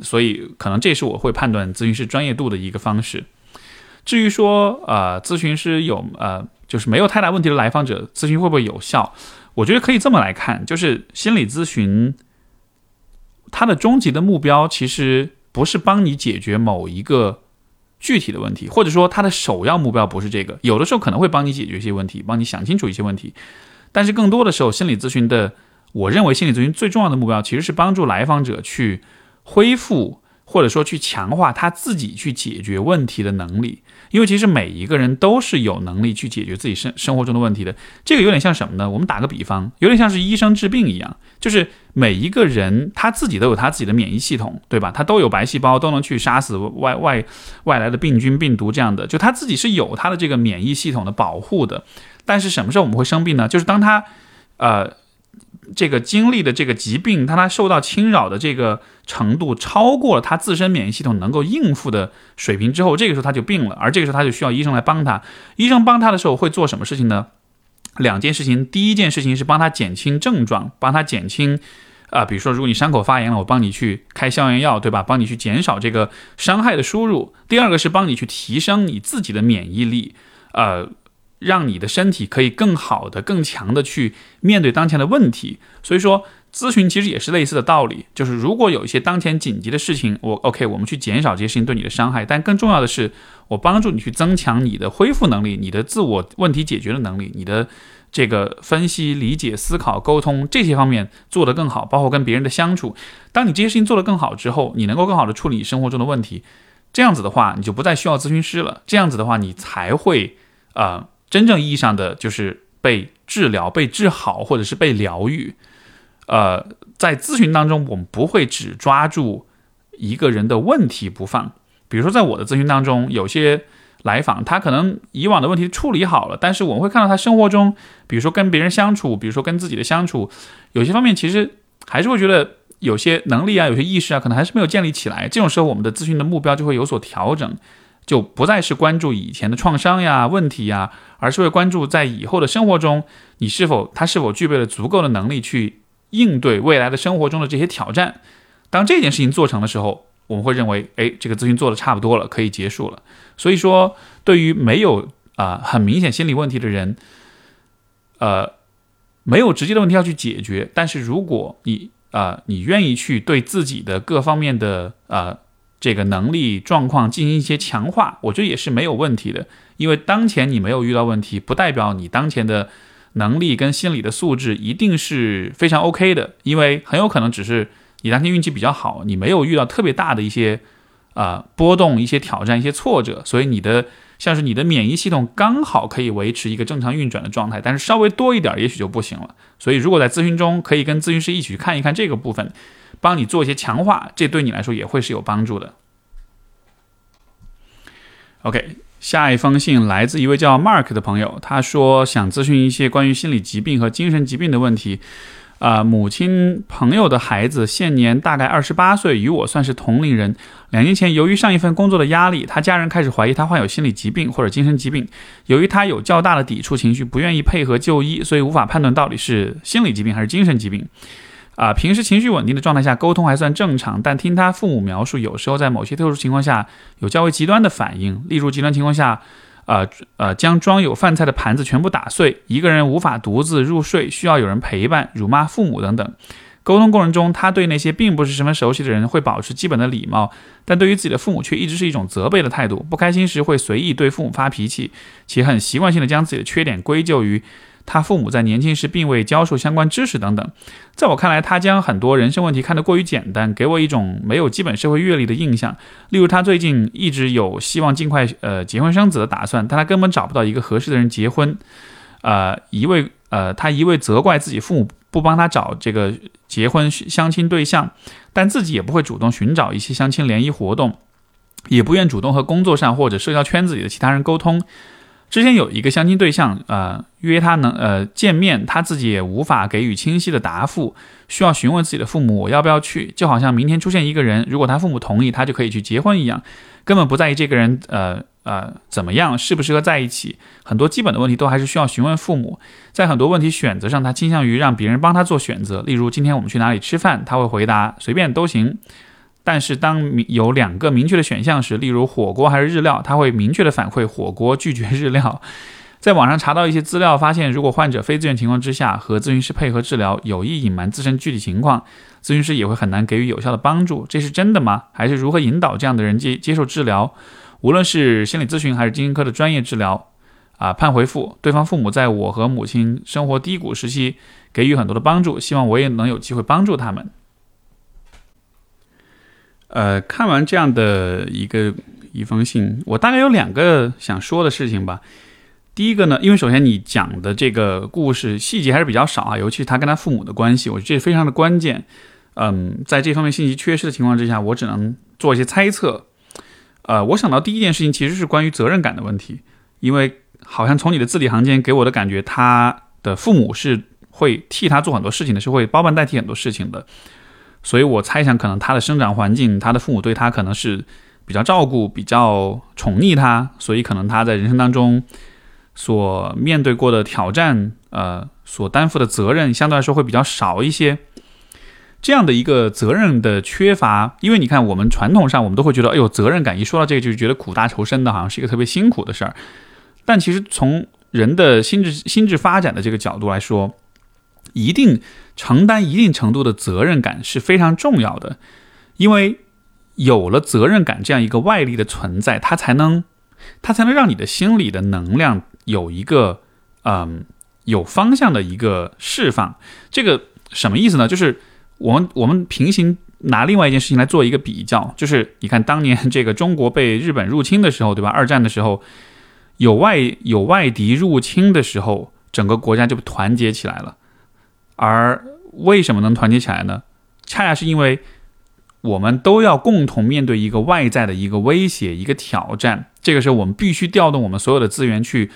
所以可能这是我会判断咨询师专业度的一个方式。至于说呃咨询师有呃就是没有太大问题的来访者，咨询会不会有效？我觉得可以这么来看，就是心理咨询，它的终极的目标其实不是帮你解决某一个具体的问题，或者说它的首要目标不是这个。有的时候可能会帮你解决一些问题，帮你想清楚一些问题，但是更多的时候，心理咨询的，我认为心理咨询最重要的目标其实是帮助来访者去恢复。或者说去强化他自己去解决问题的能力，因为其实每一个人都是有能力去解决自己生生活中的问题的。这个有点像什么呢？我们打个比方，有点像是医生治病一样，就是每一个人他自己都有他自己的免疫系统，对吧？他都有白细胞，都能去杀死外外外来的病菌、病毒这样的，就他自己是有他的这个免疫系统的保护的。但是什么时候我们会生病呢？就是当他，呃。这个经历的这个疾病，当他受到侵扰的这个程度超过了他自身免疫系统能够应付的水平之后，这个时候他就病了，而这个时候他就需要医生来帮他。医生帮他的时候会做什么事情呢？两件事情，第一件事情是帮他减轻症状，帮他减轻，啊，比如说如果你伤口发炎了，我帮你去开消炎药，对吧？帮你去减少这个伤害的输入。第二个是帮你去提升你自己的免疫力，呃。让你的身体可以更好的、更强的去面对当前的问题。所以说，咨询其实也是类似的道理，就是如果有一些当前紧急的事情，我 OK，我们去减少这些事情对你的伤害。但更重要的是，我帮助你去增强你的恢复能力、你的自我问题解决的能力、你的这个分析、理解、思考、沟通这些方面做得更好，包括跟别人的相处。当你这些事情做得更好之后，你能够更好的处理你生活中的问题。这样子的话，你就不再需要咨询师了。这样子的话，你才会啊。真正意义上的就是被治疗、被治好，或者是被疗愈。呃，在咨询当中，我们不会只抓住一个人的问题不放。比如说，在我的咨询当中，有些来访他可能以往的问题处理好了，但是我们会看到他生活中，比如说跟别人相处，比如说跟自己的相处，有些方面其实还是会觉得有些能力啊、有些意识啊，可能还是没有建立起来。这种时候，我们的咨询的目标就会有所调整。就不再是关注以前的创伤呀、问题呀，而是会关注在以后的生活中，你是否他是否具备了足够的能力去应对未来的生活中的这些挑战。当这件事情做成的时候，我们会认为，哎，这个咨询做的差不多了，可以结束了。所以说，对于没有啊很明显心理问题的人，呃，没有直接的问题要去解决，但是如果你啊你愿意去对自己的各方面的啊。这个能力状况进行一些强化，我觉得也是没有问题的。因为当前你没有遇到问题，不代表你当前的能力跟心理的素质一定是非常 OK 的。因为很有可能只是你当天运气比较好，你没有遇到特别大的一些啊波动、一些挑战、一些挫折，所以你的像是你的免疫系统刚好可以维持一个正常运转的状态。但是稍微多一点，也许就不行了。所以如果在咨询中可以跟咨询师一起去看一看这个部分。帮你做一些强化，这对你来说也会是有帮助的。OK，下一封信来自一位叫 Mark 的朋友，他说想咨询一些关于心理疾病和精神疾病的问题。啊，母亲朋友的孩子现年大概二十八岁，与我算是同龄人。两年前，由于上一份工作的压力，他家人开始怀疑他患有心理疾病或者精神疾病。由于他有较大的抵触情绪，不愿意配合就医，所以无法判断到底是心理疾病还是精神疾病。啊，平时情绪稳定的状态下，沟通还算正常。但听他父母描述，有时候在某些特殊情况下有较为极端的反应，例如极端情况下，呃呃，将装有饭菜的盘子全部打碎，一个人无法独自入睡，需要有人陪伴，辱骂父母等等。沟通过程中，他对那些并不是十分熟悉的人会保持基本的礼貌，但对于自己的父母却一直是一种责备的态度。不开心时会随意对父母发脾气，且很习惯性的将自己的缺点归咎于。他父母在年轻时并未教授相关知识等等，在我看来，他将很多人生问题看得过于简单，给我一种没有基本社会阅历的印象。例如，他最近一直有希望尽快呃结婚生子的打算，但他根本找不到一个合适的人结婚。呃，一味呃，他一味责怪自己父母不帮他找这个结婚相亲对象，但自己也不会主动寻找一些相亲联谊活动，也不愿主动和工作上或者社交圈子里的其他人沟通。之前有一个相亲对象，呃，约他能呃见面，他自己也无法给予清晰的答复，需要询问自己的父母我要不要去，就好像明天出现一个人，如果他父母同意，他就可以去结婚一样，根本不在意这个人呃呃怎么样，适不适合在一起，很多基本的问题都还是需要询问父母。在很多问题选择上，他倾向于让别人帮他做选择，例如今天我们去哪里吃饭，他会回答随便都行。但是当有两个明确的选项时，例如火锅还是日料，他会明确的反馈火锅，拒绝日料。在网上查到一些资料，发现如果患者非自愿情况之下和咨询师配合治疗，有意隐瞒自身具体情况，咨询师也会很难给予有效的帮助。这是真的吗？还是如何引导这样的人接接受治疗？无论是心理咨询还是精神科的专业治疗，啊，盼回复。对方父母在我和母亲生活低谷时期给予很多的帮助，希望我也能有机会帮助他们。呃，看完这样的一个一封信，我大概有两个想说的事情吧。第一个呢，因为首先你讲的这个故事细节还是比较少啊，尤其是他跟他父母的关系，我觉得这非常的关键。嗯，在这方面信息缺失的情况之下，我只能做一些猜测。呃，我想到第一件事情其实是关于责任感的问题，因为好像从你的字里行间给我的感觉，他的父母是会替他做很多事情的，是会包办代替很多事情的。所以我猜想，可能他的生长环境，他的父母对他可能是比较照顾、比较宠溺他，所以可能他在人生当中。所面对过的挑战，呃，所担负的责任相对来说会比较少一些。这样的一个责任的缺乏，因为你看，我们传统上我们都会觉得，哎呦，责任感一说到这个，就觉得苦大仇深的，好像是一个特别辛苦的事儿。但其实从人的心智心智发展的这个角度来说，一定承担一定程度的责任感是非常重要的，因为有了责任感这样一个外力的存在，它才能它才能让你的心理的能量。有一个，嗯，有方向的一个释放，这个什么意思呢？就是我们我们平行拿另外一件事情来做一个比较，就是你看当年这个中国被日本入侵的时候，对吧？二战的时候，有外有外敌入侵的时候，整个国家就团结起来了。而为什么能团结起来呢？恰恰是因为我们都要共同面对一个外在的一个威胁、一个挑战。这个时候，我们必须调动我们所有的资源去。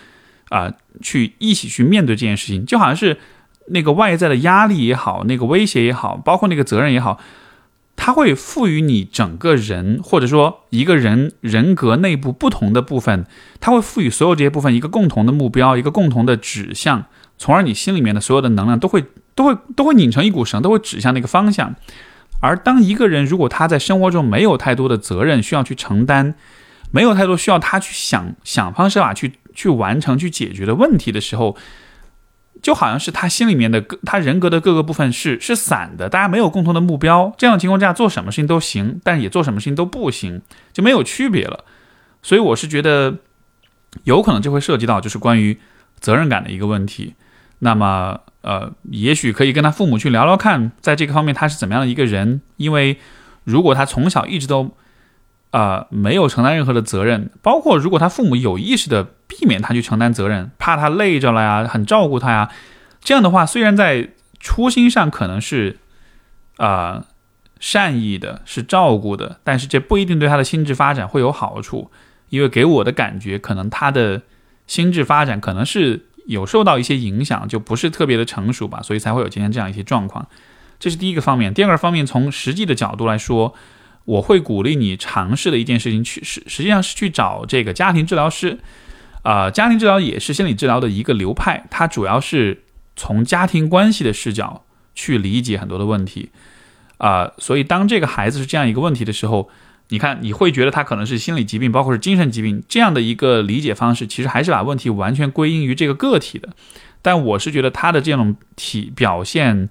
啊，去一起去面对这件事情，就好像是那个外在的压力也好，那个威胁也好，包括那个责任也好，它会赋予你整个人，或者说一个人人格内部不同的部分，它会赋予所有这些部分一个共同的目标，一个共同的指向，从而你心里面的所有的能量都会都会都会拧成一股绳，都会指向那个方向。而当一个人如果他在生活中没有太多的责任需要去承担，没有太多需要他去想想方设法去。去完成、去解决的问题的时候，就好像是他心里面的他人格的各个部分是是散的，大家没有共同的目标。这样的情况下，做什么事情都行，但也做什么事情都不行，就没有区别了。所以我是觉得，有可能就会涉及到就是关于责任感的一个问题。那么，呃，也许可以跟他父母去聊聊看，在这个方面他是怎么样的一个人。因为如果他从小一直都啊，没有承担任何的责任，包括如果他父母有意识的避免他去承担责任，怕他累着了呀，很照顾他呀，这样的话，虽然在初心上可能是啊善意的，是照顾的，但是这不一定对他的心智发展会有好处，因为给我的感觉，可能他的心智发展可能是有受到一些影响，就不是特别的成熟吧，所以才会有今天这样一些状况。这是第一个方面，第二个方面，从实际的角度来说。我会鼓励你尝试的一件事情，去实实际上是去找这个家庭治疗师，啊，家庭治疗也是心理治疗的一个流派，它主要是从家庭关系的视角去理解很多的问题，啊，所以当这个孩子是这样一个问题的时候，你看你会觉得他可能是心理疾病，包括是精神疾病这样的一个理解方式，其实还是把问题完全归因于这个个体的，但我是觉得他的这种体表现。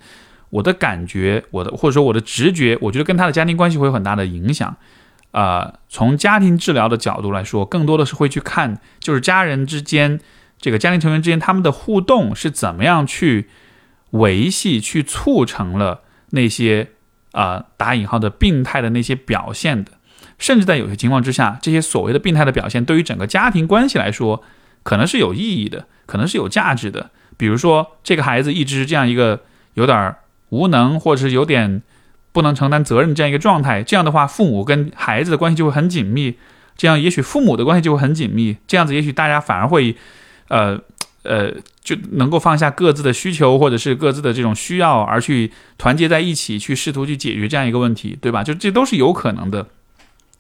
我的感觉，我的或者说我的直觉，我觉得跟他的家庭关系会有很大的影响。啊，从家庭治疗的角度来说，更多的是会去看，就是家人之间，这个家庭成员之间他们的互动是怎么样去维系、去促成了那些啊打引号的病态的那些表现的。甚至在有些情况之下，这些所谓的病态的表现，对于整个家庭关系来说，可能是有意义的，可能是有价值的。比如说，这个孩子一直这样一个有点。无能或者是有点不能承担责任这样一个状态，这样的话，父母跟孩子的关系就会很紧密。这样，也许父母的关系就会很紧密。这样子，也许大家反而会，呃呃，就能够放下各自的需求或者是各自的这种需要，而去团结在一起，去试图去解决这样一个问题，对吧？就这都是有可能的。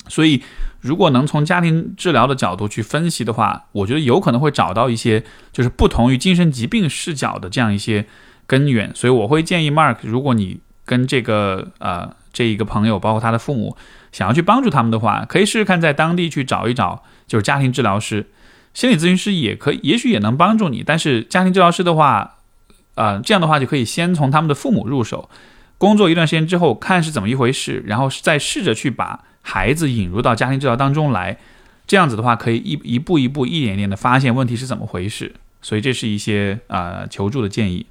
所以，如果能从家庭治疗的角度去分析的话，我觉得有可能会找到一些就是不同于精神疾病视角的这样一些。根源，所以我会建议 Mark，如果你跟这个呃这一个朋友，包括他的父母，想要去帮助他们的话，可以试试看在当地去找一找，就是家庭治疗师，心理咨询师也可以，也许也能帮助你。但是家庭治疗师的话，呃，这样的话就可以先从他们的父母入手，工作一段时间之后看是怎么一回事，然后再试着去把孩子引入到家庭治疗当中来。这样子的话，可以一一步一步、一点点的发现问题是怎么回事。所以这是一些啊求助的建议。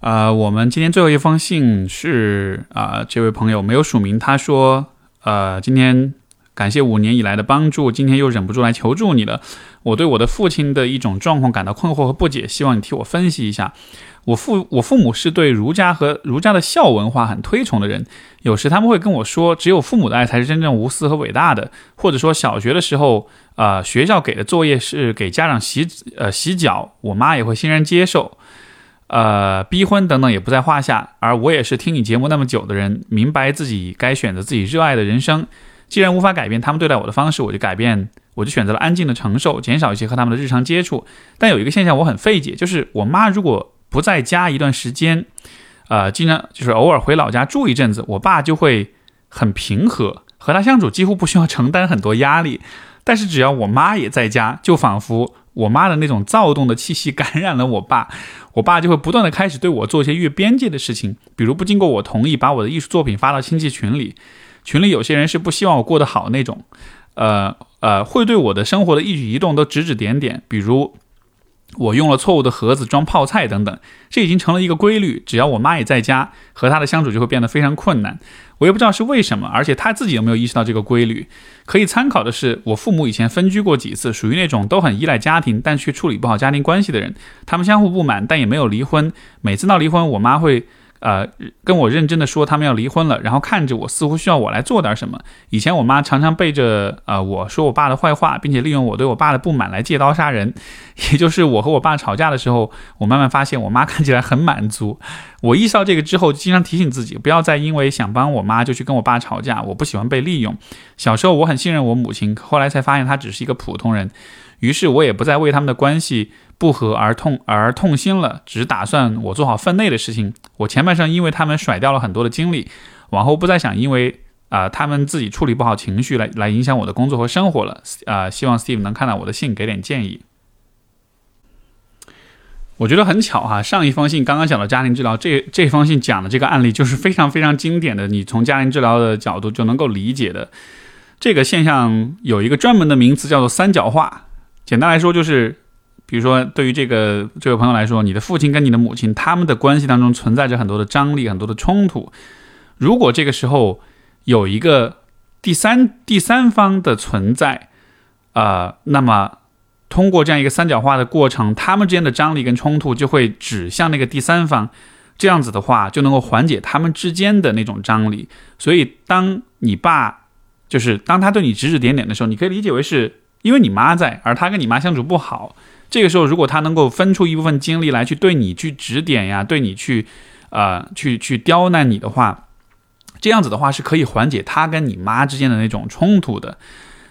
啊，我们今天最后一封信是啊，这位朋友没有署名，他说呃，今天感谢五年以来的帮助，今天又忍不住来求助你了。我对我的父亲的一种状况感到困惑和不解，希望你替我分析一下。我父我父母是对儒家和儒家的孝文化很推崇的人，有时他们会跟我说，只有父母的爱才是真正无私和伟大的，或者说小学的时候，呃，学校给的作业是给家长洗呃洗脚，我妈也会欣然接受，呃，逼婚等等也不在话下。而我也是听你节目那么久的人，明白自己该选择自己热爱的人生。既然无法改变他们对待我的方式，我就改变，我就选择了安静的承受，减少一些和他们的日常接触。但有一个现象我很费解，就是我妈如果不在家一段时间，呃，经常就是偶尔回老家住一阵子，我爸就会很平和，和他相处几乎不需要承担很多压力。但是只要我妈也在家，就仿佛我妈的那种躁动的气息感染了我爸，我爸就会不断的开始对我做一些越边界的事情，比如不经过我同意把我的艺术作品发到亲戚群里，群里有些人是不希望我过得好那种，呃呃，会对我的生活的一举一动都指指点点，比如。我用了错误的盒子装泡菜等等，这已经成了一个规律。只要我妈也在家，和她的相处就会变得非常困难。我也不知道是为什么，而且她自己有没有意识到这个规律？可以参考的是，我父母以前分居过几次，属于那种都很依赖家庭，但却处理不好家庭关系的人。他们相互不满，但也没有离婚。每次闹离婚，我妈会。呃，跟我认真的说他们要离婚了，然后看着我，似乎需要我来做点什么。以前我妈常常背着呃我说我爸的坏话，并且利用我对我爸的不满来借刀杀人。也就是我和我爸吵架的时候，我慢慢发现我妈看起来很满足。我意识到这个之后，经常提醒自己不要再因为想帮我妈就去跟我爸吵架。我不喜欢被利用。小时候我很信任我母亲，后来才发现她只是一个普通人。于是我也不再为他们的关系。不和而痛而痛心了，只打算我做好分内的事情。我前半生因为他们甩掉了很多的精力，往后不再想因为啊他们自己处理不好情绪来来影响我的工作和生活了。啊，希望 Steve 能看到我的信，给点建议。我觉得很巧哈，上一封信刚刚讲到家庭治疗，这这封信讲的这个案例就是非常非常经典的，你从家庭治疗的角度就能够理解的这个现象，有一个专门的名词叫做三角化。简单来说就是。比如说，对于这个这位朋友来说，你的父亲跟你的母亲他们的关系当中存在着很多的张力、很多的冲突。如果这个时候有一个第三第三方的存在，啊，那么通过这样一个三角化的过程，他们之间的张力跟冲突就会指向那个第三方，这样子的话就能够缓解他们之间的那种张力。所以，当你爸就是当他对你指指点点的时候，你可以理解为是因为你妈在，而他跟你妈相处不好。这个时候，如果他能够分出一部分精力来去对你去指点呀，对你去，呃，去去刁难你的话，这样子的话是可以缓解他跟你妈之间的那种冲突的。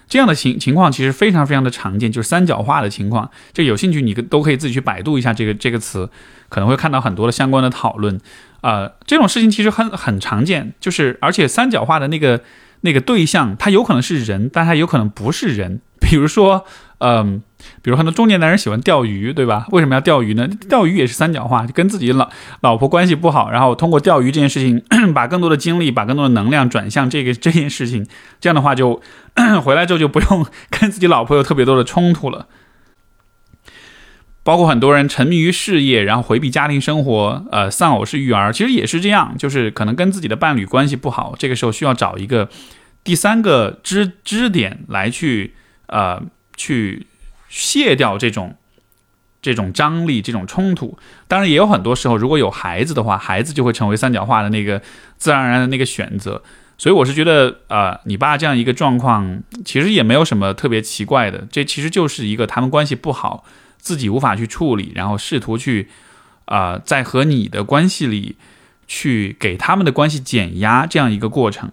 这样的情情况其实非常非常的常见，就是三角化的情况。这有兴趣你都可以自己去百度一下这个这个词，可能会看到很多的相关的讨论。呃，这种事情其实很很常见，就是而且三角化的那个那个对象，他有可能是人，但他有可能不是人。比如说，嗯。比如很多中年男人喜欢钓鱼，对吧？为什么要钓鱼呢？钓鱼也是三角化，就跟自己老老婆关系不好，然后通过钓鱼这件事情，把更多的精力、把更多的能量转向这个 这件事情，这样的话就 回来之后就不用跟自己老婆有特别多的冲突了。包括很多人沉迷于事业，然后回避家庭生活，呃，丧偶式育儿，其实也是这样，就是可能跟自己的伴侣关系不好，这个时候需要找一个第三个支支点来去呃去。卸掉这种这种张力、这种冲突，当然也有很多时候，如果有孩子的话，孩子就会成为三角化的那个自然而然的那个选择。所以我是觉得，呃，你爸这样一个状况，其实也没有什么特别奇怪的。这其实就是一个他们关系不好，自己无法去处理，然后试图去啊，在和你的关系里去给他们的关系减压这样一个过程。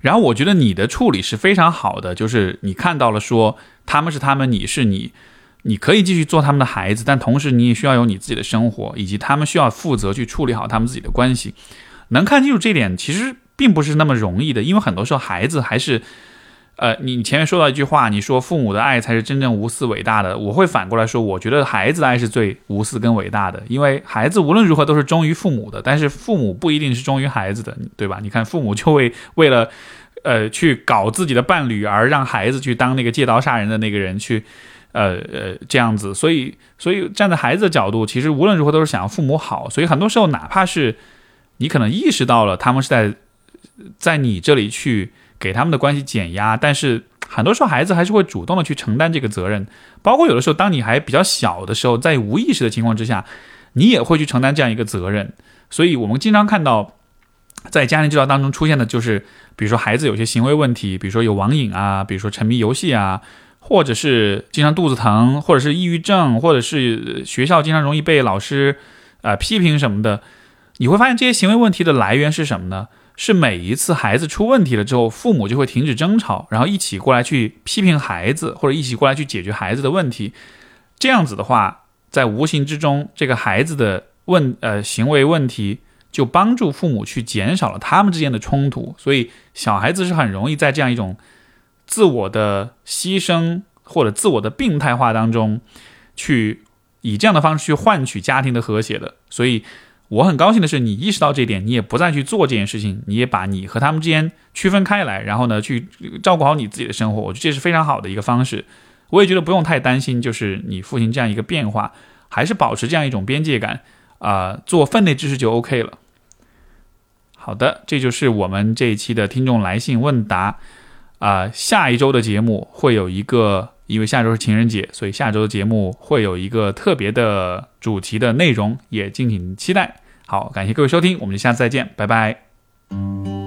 然后我觉得你的处理是非常好的，就是你看到了说。他们是他们，你是你，你可以继续做他们的孩子，但同时你也需要有你自己的生活，以及他们需要负责去处理好他们自己的关系。能看清楚这点，其实并不是那么容易的，因为很多时候孩子还是，呃，你前面说到一句话，你说父母的爱才是真正无私伟大的，我会反过来说，我觉得孩子的爱是最无私跟伟大的，因为孩子无论如何都是忠于父母的，但是父母不一定是忠于孩子的，对吧？你看父母就会为了，呃，去搞自己的伴侣而让孩子去当那个借刀杀人的那个人去，呃呃这样子，所以所以站在孩子的角度，其实无论如何都是想要父母好，所以很多时候哪怕是你可能意识到了他们是在在你这里去。给他们的关系减压，但是很多时候孩子还是会主动的去承担这个责任，包括有的时候当你还比较小的时候，在无意识的情况之下，你也会去承担这样一个责任。所以，我们经常看到在家庭治疗当中出现的就是，比如说孩子有些行为问题，比如说有网瘾啊，比如说沉迷游戏啊，或者是经常肚子疼，或者是抑郁症，或者是学校经常容易被老师呃批评什么的，你会发现这些行为问题的来源是什么呢？是每一次孩子出问题了之后，父母就会停止争吵，然后一起过来去批评孩子，或者一起过来去解决孩子的问题。这样子的话，在无形之中，这个孩子的问呃行为问题就帮助父母去减少了他们之间的冲突。所以，小孩子是很容易在这样一种自我的牺牲或者自我的病态化当中，去以这样的方式去换取家庭的和谐的。所以。我很高兴的是，你意识到这点，你也不再去做这件事情，你也把你和他们之间区分开来，然后呢，去照顾好你自己的生活。我觉得这是非常好的一个方式。我也觉得不用太担心，就是你父亲这样一个变化，还是保持这样一种边界感啊，做分内之事就 OK 了。好的，这就是我们这一期的听众来信问答啊。下一周的节目会有一个。因为下周是情人节，所以下周的节目会有一个特别的主题的内容，也敬请期待。好，感谢各位收听，我们下次再见，拜拜。